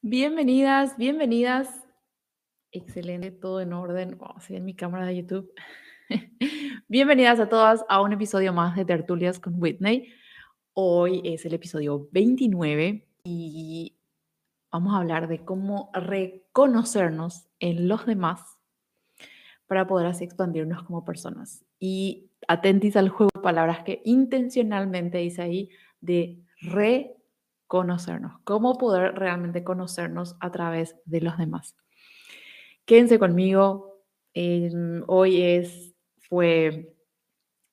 Bienvenidas, bienvenidas. Excelente, todo en orden. Vamos a en mi cámara de YouTube. bienvenidas a todas a un episodio más de Tertulias con Whitney. Hoy es el episodio 29 y vamos a hablar de cómo reconocernos en los demás para poder así expandirnos como personas. Y atentis al juego de palabras que intencionalmente dice ahí de re conocernos, cómo poder realmente conocernos a través de los demás. Quédense conmigo. hoy es, fue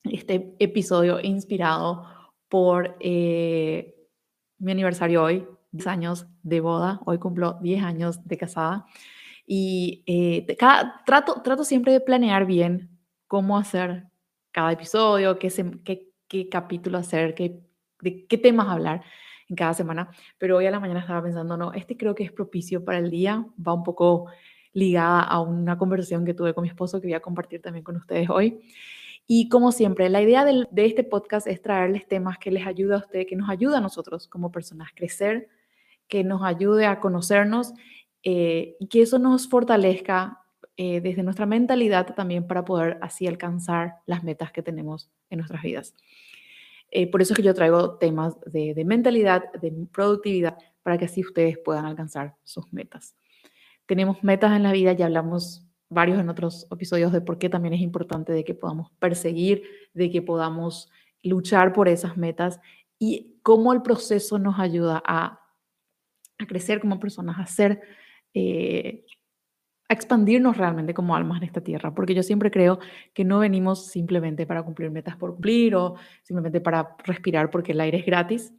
este episodio inspirado por eh, mi aniversario hoy, 10 años de boda. Hoy cumplo 10 años de casada. Y eh, trato, trato siempre de planear bien cómo hacer cada episodio, qué capítulo hacer, qué, de qué temas hablar en cada semana, pero hoy a la mañana estaba pensando, no, este creo que es propicio para el día, va un poco ligada a una conversación que tuve con mi esposo que voy a compartir también con ustedes hoy. Y como siempre, la idea de, este podcast es traerles temas que les ayuda a ustedes, que nos ayuda a nosotros como personas a crecer, que nos ayude a conocernos eh, y que eso nos fortalezca eh, desde nuestra mentalidad también para poder así alcanzar las metas que tenemos en nuestras vidas. Eh, por eso es que yo traigo temas de, mentalidad, de productividad, para que así ustedes puedan alcanzar sus metas. Tenemos metas en la vida, ya hablamos varios en otros episodios de por qué también es importante de que podamos perseguir, de que podamos luchar por esas metas y cómo el proceso nos ayuda a, crecer como personas, a ser eh, a expandirnos realmente como almas en esta tierra, porque yo siempre creo que no venimos simplemente para cumplir metas por cumplir o simplemente para respirar porque el aire es gratis.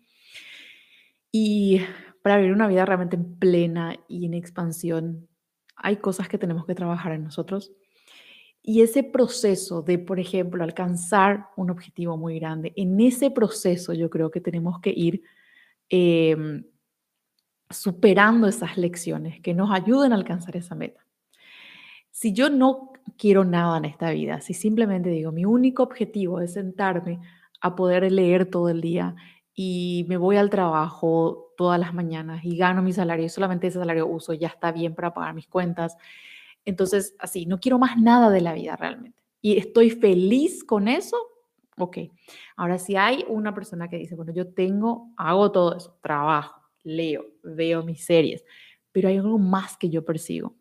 Y para vivir una vida realmente en plena y en expansión, hay cosas que tenemos que trabajar en nosotros. Y ese proceso de, por ejemplo, alcanzar un objetivo muy grande, en ese proceso yo creo que tenemos que ir em, superando esas lecciones que nos ayuden a alcanzar esa meta. Si yo no quiero nada en esta vida, si simplemente digo, mi único objetivo es sentarme a poder leer todo el día y me voy al trabajo todas las mañanas y gano mi salario y solamente ese salario uso, ya está bien para pagar mis cuentas. Entonces, así, no quiero más nada de la vida realmente. Y estoy feliz con eso, ok. Ahora, si hay una persona que dice, bueno, yo tengo, hago todo eso, trabajo, leo, veo mis series, pero hay algo más que yo persigo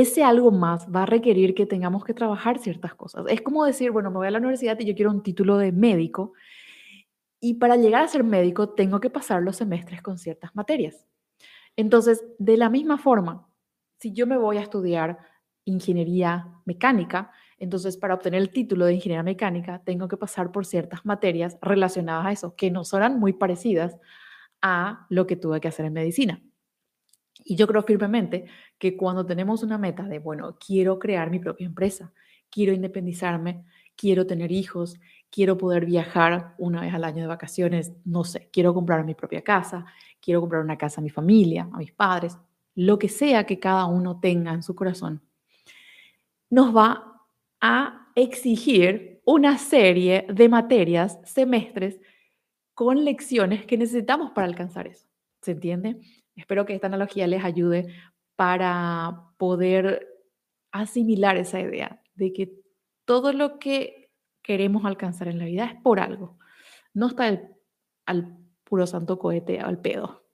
ese algo más va a requerir que tengamos que trabajar ciertas cosas. Es como decir, bueno, me voy a la universidad y yo quiero un título de médico y para llegar a ser médico tengo que pasar los semestres con ciertas materias. Entonces, de la misma forma, si yo me voy a estudiar ingeniería mecánica, entonces para obtener el título de ingeniería mecánica tengo que pasar por ciertas materias relacionadas a eso, que no serán muy parecidas a lo que tuve que hacer en medicina. Y yo creo firmemente que cuando tenemos una meta de, bueno, quiero crear mi propia empresa, quiero independizarme, quiero tener hijos, quiero poder viajar una vez al año de vacaciones, no sé, quiero comprar mi propia casa, quiero comprar una casa a mi familia, a mis padres, lo que sea que cada uno tenga en su corazón, nos va a exigir una serie de materias, semestres, con lecciones que necesitamos para alcanzar eso. ¿Se entiende? Espero que esta analogía les ayude para poder asimilar esa idea de que todo lo que queremos alcanzar en la vida es por algo. No está al puro santo cohete al pedo.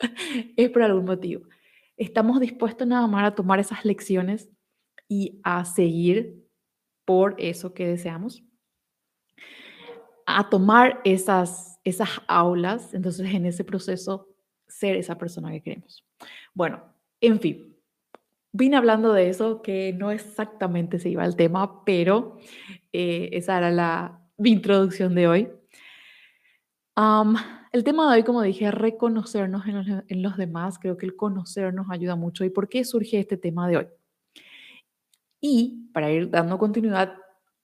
es por algún motivo. Estamos dispuestos nada más a tomar esas lecciones y a seguir por eso que deseamos. A tomar esas, esas aulas, entonces en ese proceso ser esa persona que queremos. Bueno, en fin, vine hablando de eso, que no exactamente se iba al tema, pero eh, esa era la mi introducción de hoy. el tema de hoy, como dije, es reconocernos en los, demás. Creo que el conocernos ayuda mucho. ¿Y por qué surge este tema de hoy? Y para ir dando continuidad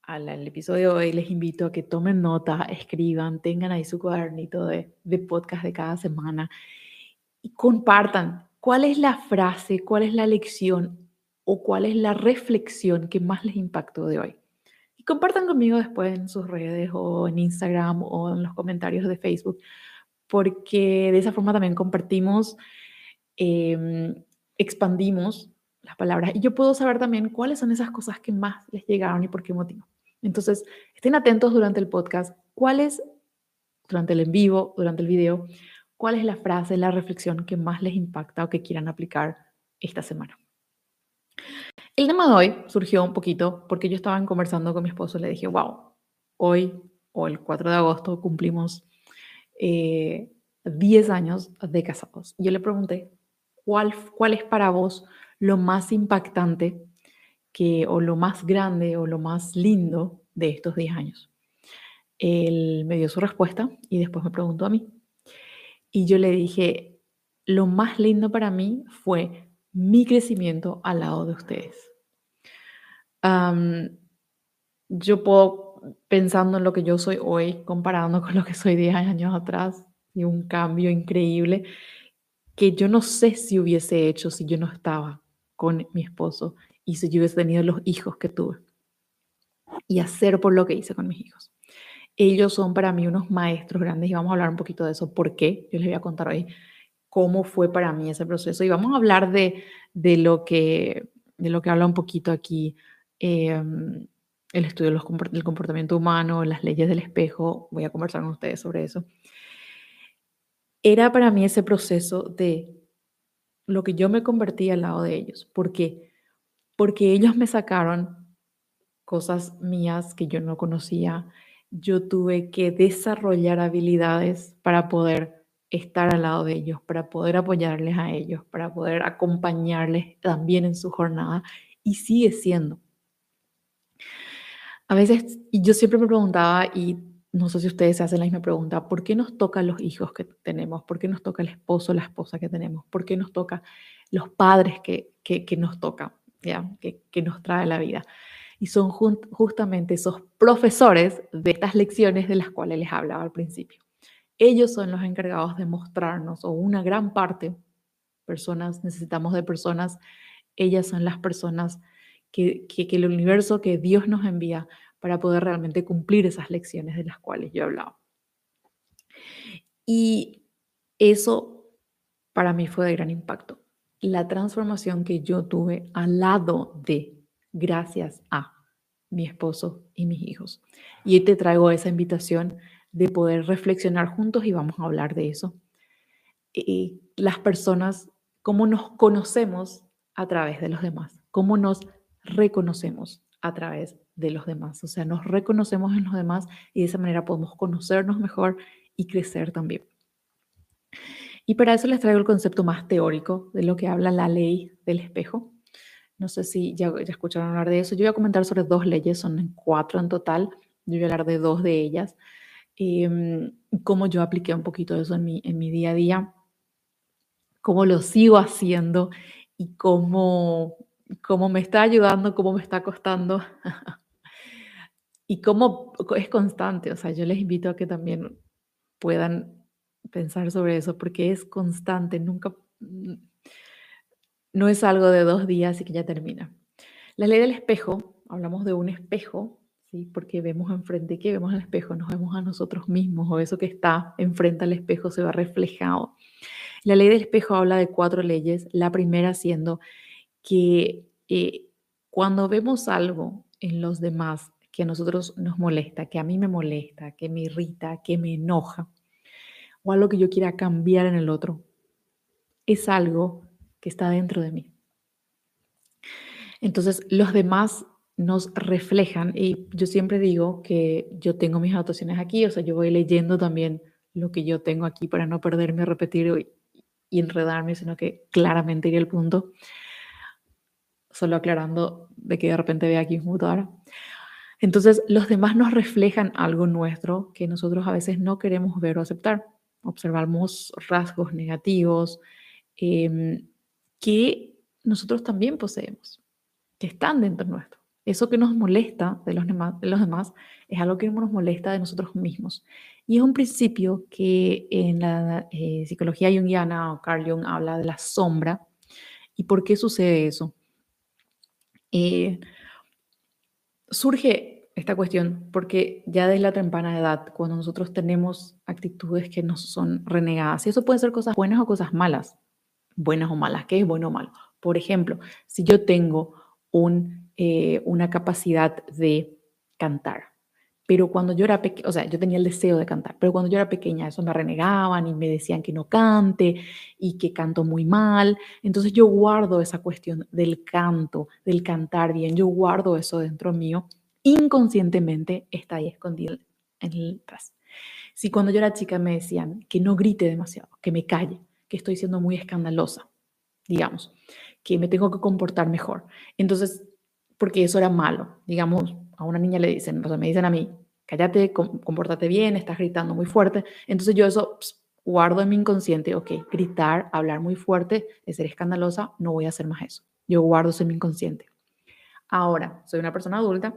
al, episodio de hoy, les invito a que tomen nota, escriban, tengan ahí su cuadernito de, de podcast de cada semana y compartan cuál es la frase, cuál es la lección o cuál es la reflexión que más les impactó de hoy. Y compartan conmigo después en sus redes o en Instagram o en los comentarios de Facebook, porque de esa forma también compartimos em, expandimos las palabras y yo puedo saber también cuáles son esas cosas que más les llegaron y por qué motivo. Entonces, estén atentos durante el podcast, cuáles, durante el en vivo, durante el video, cuál es la frase, la reflexión que más les impacta o que quieran aplicar esta semana. El tema de hoy surgió un poquito porque yo estaba conversando con mi esposo y le dije, wow, hoy o el 4 de agosto cumplimos 10 eh, años de casados. Yo le pregunté, ¿cuál, ¿cuál es para vos lo más impactante que, o lo más grande o lo más lindo de estos 10 años? Él me dio su respuesta y después me preguntó a mí. Y yo le dije, lo más lindo para mí fue mi crecimiento al lado de ustedes. yo puedo, pensando en lo que yo soy hoy, comparando con lo que soy 10 años atrás, y un cambio increíble que yo no sé si hubiese hecho si yo no estaba con mi esposo y si yo hubiese tenido los hijos que tuve. Y hacer por lo que hice con mis hijos. Ellos son para mí unos maestros grandes y vamos a hablar un poquito de eso. ¿Por qué? Yo les voy a contar hoy cómo fue para mí ese proceso. Y vamos a hablar de, de lo, que, de lo que habla un poquito aquí em, el estudio del comportamiento humano, las leyes del espejo. Voy a conversar con ustedes sobre eso. Era para mí ese proceso de lo que yo me convertí al lado de ellos. ¿Por qué? Porque ellos me sacaron cosas mías que yo no conocía. Yo tuve que desarrollar habilidades para poder estar al lado de ellos, para poder apoyarles a ellos, para poder acompañarles también en su jornada y sigue siendo. A veces, yo siempre me preguntaba, y no sé si ustedes hacen la misma pregunta, ¿por qué nos toca los hijos que tenemos? ¿Por qué nos toca el esposo, la esposa que tenemos? ¿Por qué nos toca los padres que, que, nos toca, ¿ya? Que, nos trae la vida? Y son justamente esos profesores de estas lecciones de las cuales les hablaba al principio. Ellos son los encargados de mostrarnos, o una gran parte, personas, necesitamos de personas, ellas son las personas que, que, el universo, que Dios nos envía para poder realmente cumplir esas lecciones de las cuales yo he hablado. Y eso para mí fue de gran impacto. La transformación que yo tuve al lado de, gracias a mi esposo y mis hijos. Y te traigo esa invitación de poder reflexionar juntos y vamos a hablar de eso. Y las personas, cómo nos conocemos a través de los demás, cómo nos reconocemos a través de los demás. O sea, nos reconocemos en los demás y de esa manera podemos conocernos mejor y crecer también. Y para eso les traigo el concepto más teórico de lo que habla la ley del espejo. No sé si ya, escucharon hablar de eso. Yo voy a comentar sobre dos leyes, son cuatro en total. Yo voy a hablar de dos de ellas. Em, cómo yo apliqué un poquito eso en mi, en mi día a día, cómo lo sigo haciendo y cómo, cómo me está ayudando, cómo me está costando y cómo es constante. O sea, yo les invito a que también puedan pensar sobre eso porque es constante, nunca, no es algo de dos días y que ya termina. La ley del espejo, hablamos de un espejo porque vemos enfrente, que vemos al espejo? Nos vemos a nosotros mismos o eso que está enfrente al espejo se va reflejado. La ley del espejo habla de cuatro leyes, la primera siendo que eh, cuando vemos algo en los demás que a nosotros nos molesta, que a mí me molesta, que me irrita, que me enoja, o algo que yo quiera cambiar en el otro, es algo que está dentro de mí. Entonces, los demás nos reflejan. Y yo siempre digo que yo tengo mis anotaciones aquí, o sea, yo voy leyendo también lo que yo tengo aquí para no perderme, repetir y, enredarme, sino que claramente ir al punto. Solo aclarando de que de repente vea aquí computadora. Entonces, los demás nos reflejan algo nuestro que nosotros a veces no queremos ver o aceptar. Observamos rasgos negativos em, que nosotros también poseemos, que están dentro nuestro. Eso que nos molesta de los, demás, los demás es algo que nos molesta de nosotros mismos. Y es un principio que en la eh, psicología junguiana o Carl Jung habla de la sombra. ¿Y por qué sucede eso? Eh, surge esta cuestión porque ya desde la temprana edad, cuando nosotros tenemos actitudes que nos son renegadas, y eso pueden ser cosas buenas o cosas malas, buenas o malas. ¿Qué es bueno o malo? Por ejemplo, si yo tengo un, eh, una capacidad de cantar, pero cuando yo era pequeña, o sea, yo tenía el deseo de cantar, pero cuando yo era pequeña eso me renegaban y me decían que no cante y que canto muy mal. Entonces yo guardo esa cuestión del canto, del cantar bien, yo guardo eso dentro mío, inconscientemente está ahí escondido en el tras. Si cuando yo era chica me decían que no grite demasiado, que me calle, que estoy siendo muy escandalosa, digamos, que me tengo que comportar mejor. Entonces, porque eso era malo, digamos, a una niña le dicen, o sea, me dicen a mí, cállate, compórtate bien, estás gritando muy fuerte. Entonces yo eso guardo en mi inconsciente, ok, gritar, hablar muy fuerte, de ser escandalosa, no voy a hacer más eso. Yo guardo eso en mi inconsciente. Ahora, soy una persona adulta,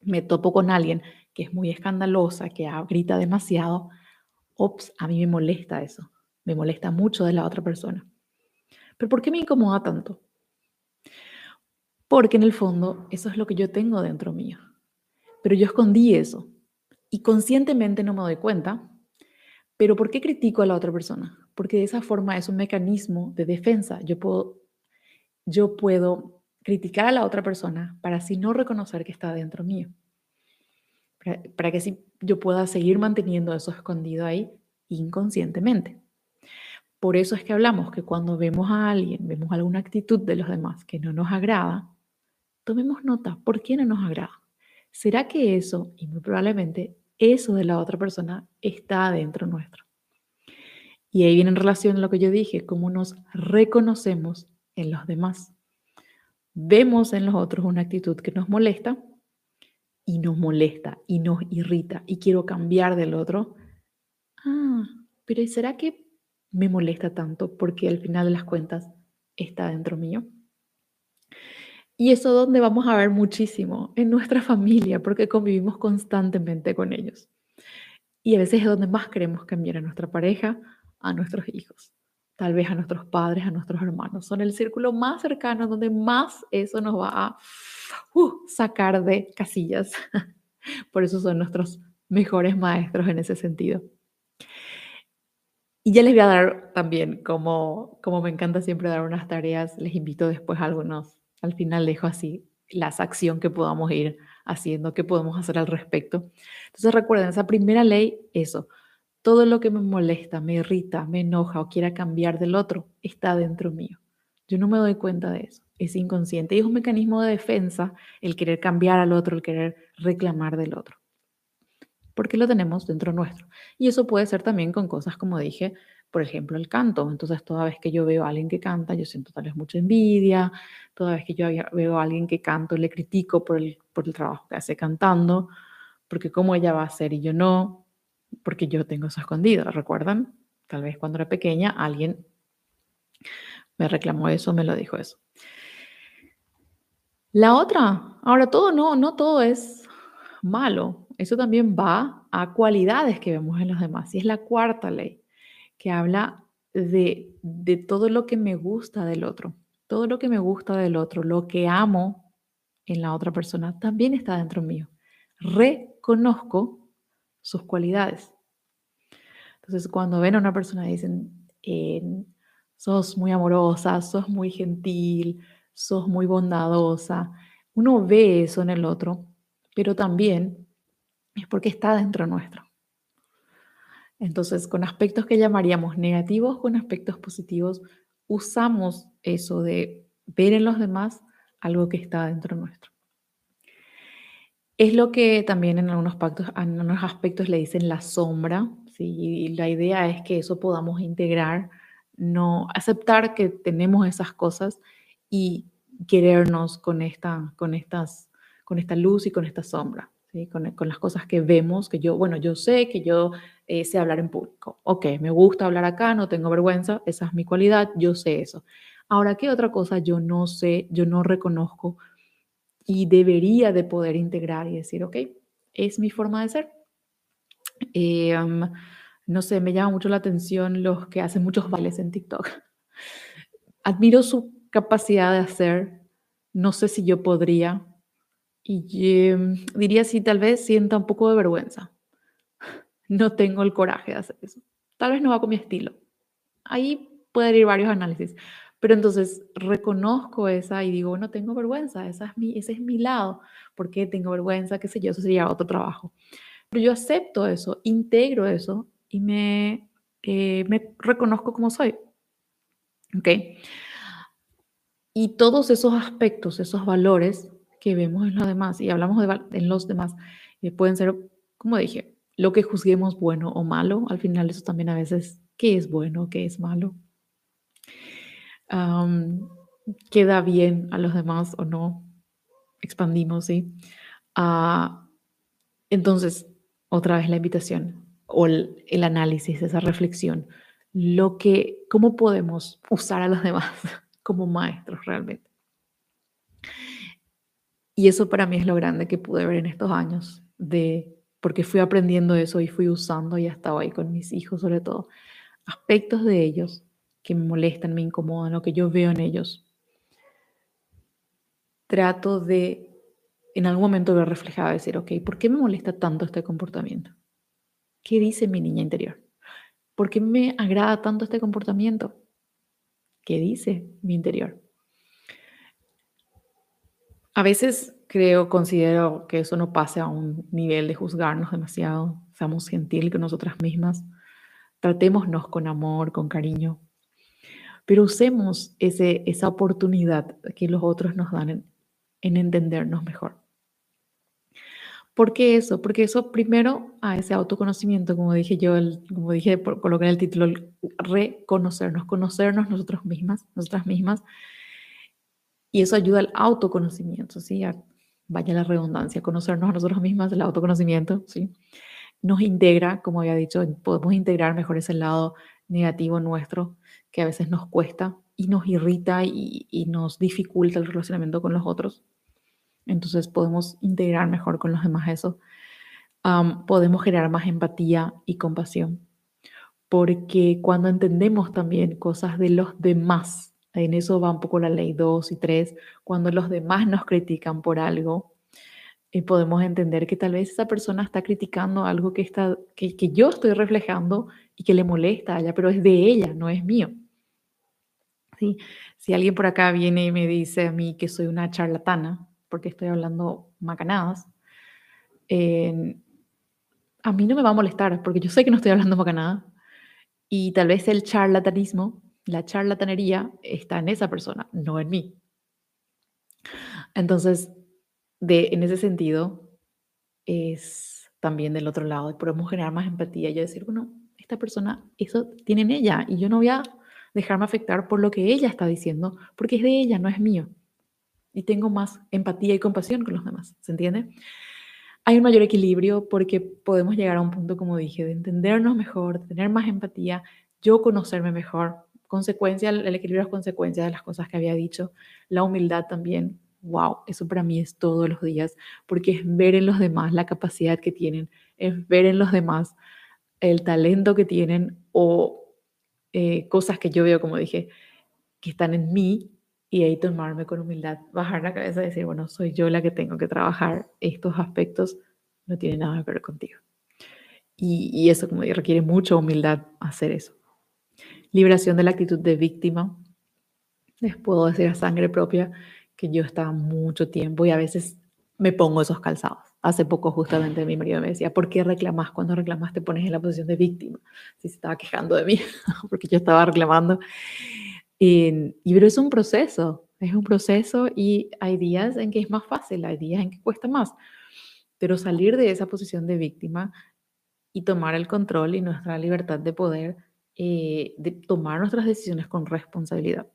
me topo con alguien que es muy escandalosa, que grita demasiado, ops, a mí me molesta eso, me molesta mucho de la otra persona. ¿Pero por qué me incomoda tanto? Porque en el fondo eso es lo que yo tengo dentro mío. Pero yo escondí eso y conscientemente no me doy cuenta. Pero ¿por qué critico a la otra persona? Porque de esa forma es un mecanismo de defensa. Yo puedo, yo puedo criticar a la otra persona para así no reconocer que está dentro mío. Para, para que así yo pueda seguir manteniendo eso escondido ahí inconscientemente. Por eso es que hablamos que cuando vemos a alguien, vemos alguna actitud de los demás que no nos agrada, tomemos nota, ¿por qué no nos agrada? ¿Será que eso, y muy probablemente eso de la otra persona, está dentro nuestro? Y ahí viene en relación a lo que yo dije, cómo nos reconocemos en los demás. Vemos en los otros una actitud que nos molesta y nos molesta y nos irrita y quiero cambiar del otro. Ah, pero ¿será que me molesta tanto porque al final de las cuentas está dentro mío? Y eso donde vamos a ver muchísimo, en nuestra familia, porque convivimos constantemente con ellos. Y a veces es donde más queremos cambiar a nuestra pareja, a nuestros hijos, tal vez a nuestros padres, a nuestros hermanos. Son el círculo más cercano donde más eso nos va a uh, sacar de casillas. Por eso son nuestros mejores maestros en ese sentido. Y ya les voy a dar también, como, como me encanta siempre dar unas tareas, les invito después a algunos al final dejo así las acciones que podamos ir haciendo, que podemos hacer al respecto. Entonces recuerden, esa primera ley, eso, todo lo que me molesta, me irrita, me enoja o quiera cambiar del otro, está dentro mío. Yo no me doy cuenta de eso, es inconsciente y es un mecanismo de defensa el querer cambiar al otro, el querer reclamar del otro. Porque lo tenemos dentro nuestro. Y eso puede ser también con cosas como dije, por ejemplo, el canto. Entonces, toda vez que yo veo a alguien que canta, yo siento tal vez mucha envidia. Toda vez que yo veo a alguien que canto, le critico por el, por el trabajo que hace cantando, porque cómo ella va a hacer y yo no, porque yo tengo eso escondido. ¿Recuerdan? Tal vez cuando era pequeña alguien me reclamó eso, me lo dijo eso. La otra, ahora todo no, no todo es malo. Eso también va a cualidades que vemos en los demás. Y es la cuarta ley que habla de, de todo lo que me gusta del otro. Todo lo que me gusta del otro, lo que amo en la otra persona, también está dentro mío. Reconozco sus cualidades. Entonces, cuando ven a una persona y dicen, sos muy amorosa, sos muy gentil, sos muy bondadosa, uno ve eso en el otro, pero también es porque está dentro nuestro. Entonces, con aspectos que llamaríamos negativos, con aspectos positivos, usamos eso de ver en los demás algo que está dentro nuestro. Es lo que también en algunos, aspectos le dicen la sombra, ¿sí? y la idea es que eso podamos integrar, no aceptar que tenemos esas cosas y querernos con esta, con estas, con esta luz y con esta sombra con, las cosas que vemos, que yo, bueno, yo sé que yo eh, sé hablar en público. Ok, me gusta hablar acá, no tengo vergüenza, esa es mi cualidad, yo sé eso. Ahora, ¿qué otra cosa yo no sé, yo no reconozco y debería de poder integrar y decir, ok, es mi forma de ser? Eh, no sé, me llama mucho la atención los que hacen muchos bailes en TikTok. Admiro su capacidad de hacer, no sé si yo podría, y em, diría si tal vez sienta un poco de vergüenza. No tengo el coraje de hacer eso. Tal vez no va con mi estilo. Ahí puede ir varios análisis. Pero entonces reconozco esa y digo, no tengo vergüenza, esa es mi, ese es mi lado. ¿Por qué tengo vergüenza? ¿Qué sé yo? Eso sería otro trabajo. Pero yo acepto eso, integro eso y me, eh, me reconozco como soy. ¿Ok? Y todos esos aspectos, esos valores que vemos en los demás, y hablamos de en los demás, eh, pueden ser, como dije, lo que juzguemos bueno o malo. Al final eso también a veces, ¿qué es bueno? ¿Qué es malo? ¿Queda bien a los demás o no? Expandimos, ¿sí? Ah, entonces, otra vez la invitación o el, el análisis, esa reflexión. Lo que, ¿Cómo podemos usar a los demás? como maestros realmente. Y eso para mí es lo grande que pude ver en estos años, de, porque fui aprendiendo eso y fui usando y estaba ahí con mis hijos sobre todo, aspectos de ellos que me molestan, me incomodan, lo que yo veo en ellos. Trato de en algún momento ver reflejado, decir, ok, ¿por qué me molesta tanto este comportamiento? ¿Qué dice mi niña interior? ¿Por qué me agrada tanto este comportamiento? ¿Qué dice mi interior? A veces creo, considero que eso no pase a un nivel de juzgarnos demasiado. Seamos gentil con nosotras mismas. Tratémonos con amor, con cariño. Pero usemos ese, esa oportunidad que los otros nos dan en, en entendernos mejor. ¿Por qué eso? Porque eso primero a ese autoconocimiento, como dije yo, como dije, por colocar el título, reconocernos, conocernos nosotros mismas, nosotras mismas. Y eso ayuda al autoconocimiento, ¿sí? vaya la redundancia, conocernos a nosotros mismas, el autoconocimiento, ¿sí? Nos integra, como había dicho, podemos integrar mejor ese lado negativo nuestro que a veces nos cuesta y nos irrita y nos dificulta el relacionamiento con los otros. Entonces podemos integrar mejor con los demás eso. podemos generar más empatía y compasión. Porque cuando entendemos también cosas de los demás, en eso va un poco la ley 2 y 3, cuando los demás nos critican por algo, eh, podemos entender que tal vez esa persona está criticando algo que, está, que, yo estoy reflejando y que le molesta a ella, pero es de ella, no es mío. ¿Sí? Si alguien por acá viene y me dice a mí que soy una charlatana, porque estoy hablando macanadas, a mí no me va a molestar porque yo sé que no estoy hablando macanada y tal vez el charlatanismo, la charlatanería está en esa persona, no en mí. Entonces, de, en ese sentido, es también del otro lado, podemos generar más empatía y decir, bueno, esta persona, eso tiene en ella y yo no voy a dejarme afectar por lo que ella está diciendo, porque es de ella, no es mío y tengo más empatía y compasión con los demás, ¿se entiende? Hay un mayor equilibrio porque podemos llegar a un punto, como dije, de entendernos mejor, de tener más empatía, yo conocerme mejor, consecuencia, el equilibrio es consecuencia de las cosas que había dicho, la humildad también, wow, eso para mí es todos los días, porque es ver en los demás la capacidad que tienen, es ver en los demás el talento que tienen o eh, cosas que yo veo, como dije, que están en mí y ahí tomarme con humildad, bajar la cabeza y decir, bueno, soy yo la que tengo que trabajar estos aspectos, no tiene nada que ver contigo. Y, eso, como requiere mucha humildad hacer eso. Liberación de la actitud de víctima. Les puedo decir a sangre propia que yo estaba mucho tiempo y a veces me pongo esos calzados. Hace poco justamente mi marido me decía, ¿por qué reclamas? Cuando reclamas te pones en la posición de víctima. Si se estaba quejando de mí, porque yo estaba reclamando. Y, pero es un proceso, es un proceso y hay días en que es más fácil, hay días en que cuesta más. Pero salir de esa posición de víctima y tomar el control y nuestra libertad de poder, eh, de tomar nuestras decisiones con responsabilidad.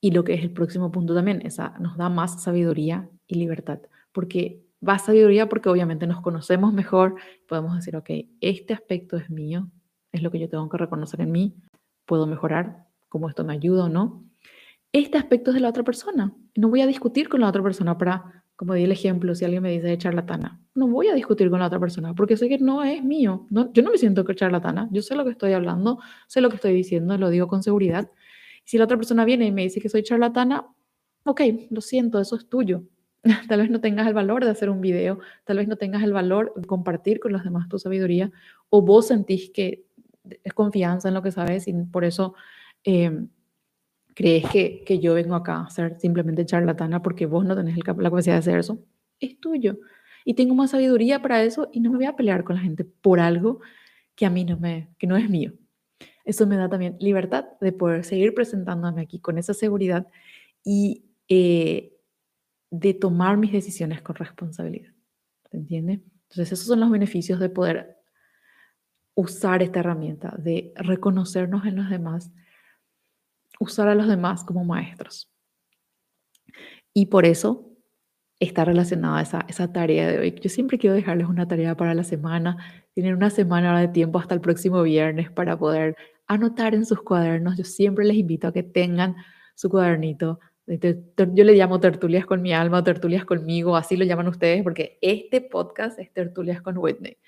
Y lo que es el próximo punto también, esa nos da más sabiduría y libertad, porque va sabiduría porque obviamente nos conocemos mejor, podemos decir, ok, este aspecto es mío, es lo que yo tengo que reconocer en mí, puedo mejorar, cómo esto me ayuda o no. Este aspecto es de la otra persona. No voy a discutir con la otra persona para, como di el ejemplo, si alguien me dice charlatana, no voy a discutir con la otra persona porque sé que no es mío. No, yo no me siento charlatana. Yo sé lo que estoy hablando, sé lo que estoy diciendo, lo digo con seguridad. Si la otra persona viene y me dice que soy charlatana, ok, lo siento, eso es tuyo. Tal vez no tengas el valor de hacer un video, tal vez no tengas el valor de compartir con los demás tu sabiduría, o vos sentís que confianza en lo que sabes y por eso em, crees que, que, yo vengo acá a ser simplemente charlatana porque vos no tenés la capacidad de hacer eso, es tuyo. Y tengo más sabiduría para eso y no me voy a pelear con la gente por algo que a mí no, me, que no es mío. Eso me da también libertad de poder seguir presentándome aquí con esa seguridad y eh, de tomar mis decisiones con responsabilidad. ¿Se entiende? Entonces, esos son los beneficios de poder usar esta herramienta, de reconocernos en los demás, usar a los demás como maestros. Y por eso está relacionada esa, esa tarea de hoy. Yo siempre quiero dejarles una tarea para la semana. Tienen una semana de tiempo hasta el próximo viernes para poder anotar en sus cuadernos. Yo siempre les invito a que tengan su cuadernito. Yo le llamo tertulias con mi alma tertulias conmigo, así lo llaman ustedes, porque este podcast es tertulias con Whitney.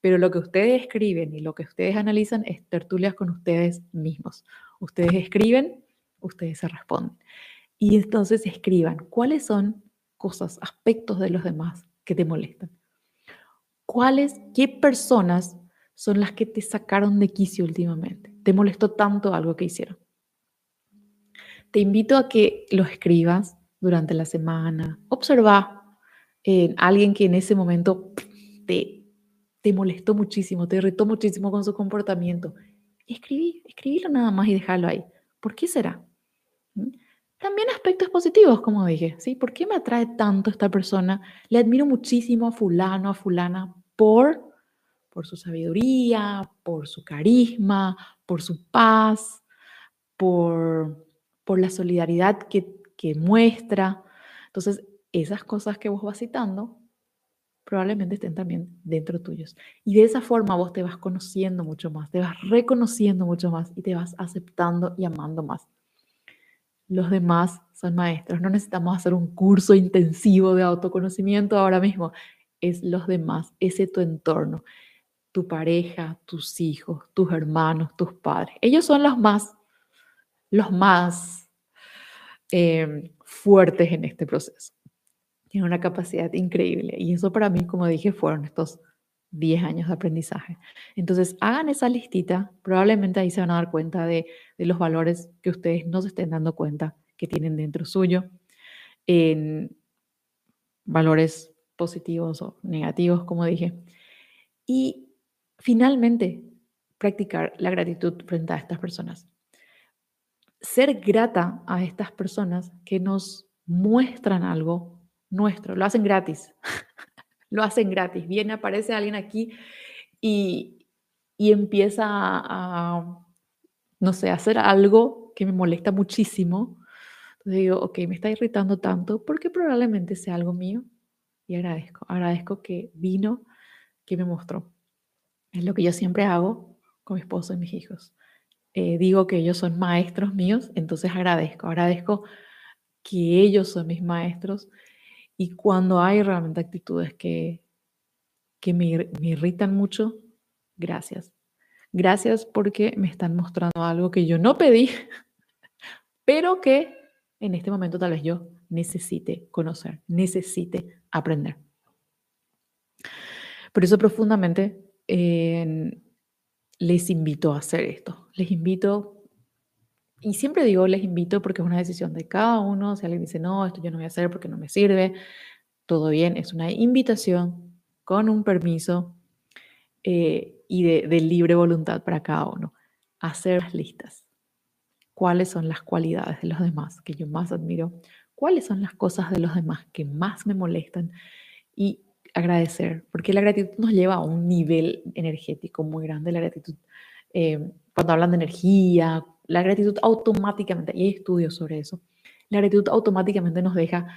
Pero lo que ustedes escriben y lo que ustedes analizan es tertulias con ustedes mismos. Ustedes escriben, ustedes se responden. Y entonces escriban cuáles son cosas, aspectos de los demás que te molestan. ¿Cuáles, qué personas son las que te sacaron de quicio últimamente? ¿Te molestó tanto algo que hicieron? Te invito a que lo escribas durante la semana. Observa en alguien que en ese momento te, te molestó muchísimo, te irritó muchísimo con su comportamiento. Escribí, escribílo nada más y déjalo ahí. ¿Por qué será? ¿Mm? También aspectos positivos, como dije, ¿sí? ¿Por qué me atrae tanto esta persona? Le admiro muchísimo a fulano, a fulana, por, por su sabiduría, por su carisma, por su paz, por, por la solidaridad que, que muestra. Entonces, esas cosas que vos vas citando probablemente estén también dentro tuyos. Y de esa forma vos te vas conociendo mucho más, te vas reconociendo mucho más y te vas aceptando y amando más los demás son maestros. No necesitamos hacer un curso intensivo de autoconocimiento ahora mismo. Es los demás, ese tu entorno, tu pareja, tus hijos, tus hermanos, tus padres. Ellos son los más, los más eh, fuertes en este proceso. Tienen una capacidad increíble. Y eso para mí, como dije, fueron estos 10 años de aprendizaje. Entonces, hagan esa listita, probablemente ahí se van a dar cuenta de, los valores que ustedes no se estén dando cuenta que tienen dentro suyo, en valores positivos o negativos, como dije. Y finalmente, practicar la gratitud frente a estas personas. Ser grata a estas personas que nos muestran algo nuestro, lo hacen gratis. lo hacen gratis. Viene, aparece alguien aquí y, y empieza a, no sé, hacer algo que me molesta muchísimo. Entonces digo, ok, me está irritando tanto porque probablemente sea algo mío y agradezco. Agradezco que vino, que me mostró. Es lo que yo siempre hago con mi esposo y mis hijos. Eh, digo que ellos son maestros míos, entonces agradezco, agradezco que ellos son mis maestros y cuando hay realmente actitudes que, que me, irritan mucho, gracias. Gracias porque me están mostrando algo que yo no pedí, pero que en este momento tal vez yo necesite conocer, necesite aprender. Por eso profundamente les invito a hacer esto. Les invito y siempre digo, les invito porque es una decisión de cada uno. Si alguien dice, no, esto yo no voy a hacer porque no me sirve, todo bien, es una invitación con un permiso eh, y de, libre voluntad para cada uno. Hacer las listas. ¿Cuáles son las cualidades de los demás que yo más admiro? ¿Cuáles son las cosas de los demás que más me molestan? Y agradecer, porque la gratitud nos lleva a un nivel energético muy grande. La gratitud, eh, cuando hablan de energía, la gratitud automáticamente, y hay estudios sobre eso, la gratitud automáticamente nos deja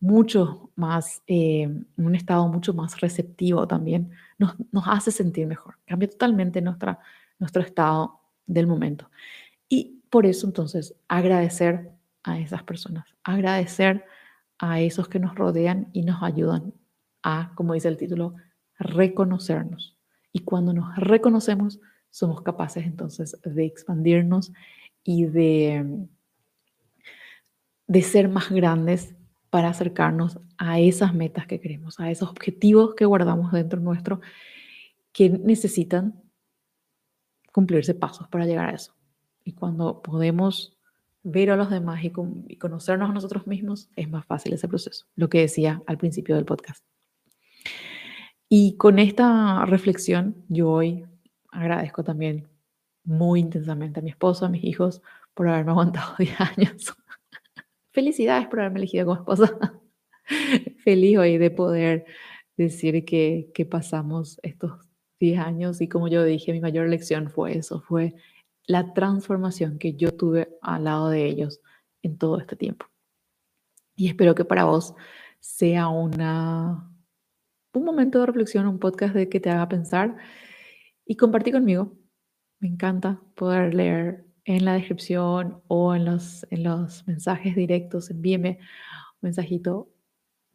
mucho más, eh, un estado mucho más receptivo también, nos, nos, hace sentir mejor, cambia totalmente nuestra, nuestro estado del momento. Y por eso entonces agradecer a esas personas, agradecer a esos que nos rodean y nos ayudan a, como dice el título, reconocernos. Y cuando nos reconocemos, somos capaces entonces de expandirnos y de, de ser más grandes para acercarnos a esas metas que queremos, a esos objetivos que guardamos dentro nuestro que necesitan cumplirse pasos para llegar a eso. Y cuando podemos ver a los demás y, conocernos a nosotros mismos, es más fácil ese proceso, lo que decía al principio del podcast. Y con esta reflexión, yo hoy agradezco también muy intensamente a mi esposo, a mis hijos, por haberme aguantado 10 años. Felicidades por haberme elegido como esposa. Feliz hoy de poder decir que, que pasamos estos 10 años y como yo dije, mi mayor lección fue eso, fue la transformación que yo tuve al lado de ellos en todo este tiempo. Y espero que para vos sea una, un momento de reflexión, un podcast de que te haga pensar y compartir conmigo. Me encanta poder leer en la descripción o en los, en los mensajes directos. Envíeme un mensajito.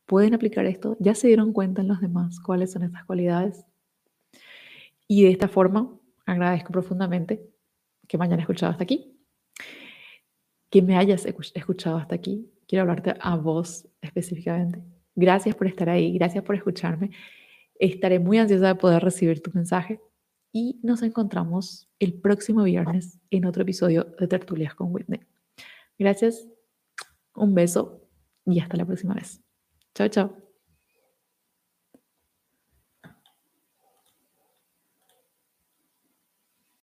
¿Pueden aplicar esto? ¿Ya se dieron cuenta en los demás cuáles son estas cualidades? Y de esta forma, agradezco profundamente que me hayan escuchado hasta aquí, que me hayas escuchado hasta aquí. Quiero hablarte a vos específicamente. Gracias por estar ahí, gracias por escucharme. Estaré muy ansiosa de poder recibir tu mensaje y nos encontramos el próximo viernes en otro episodio de Tertulias con Whitney. Gracias, un beso y hasta la próxima vez. Chao, chao.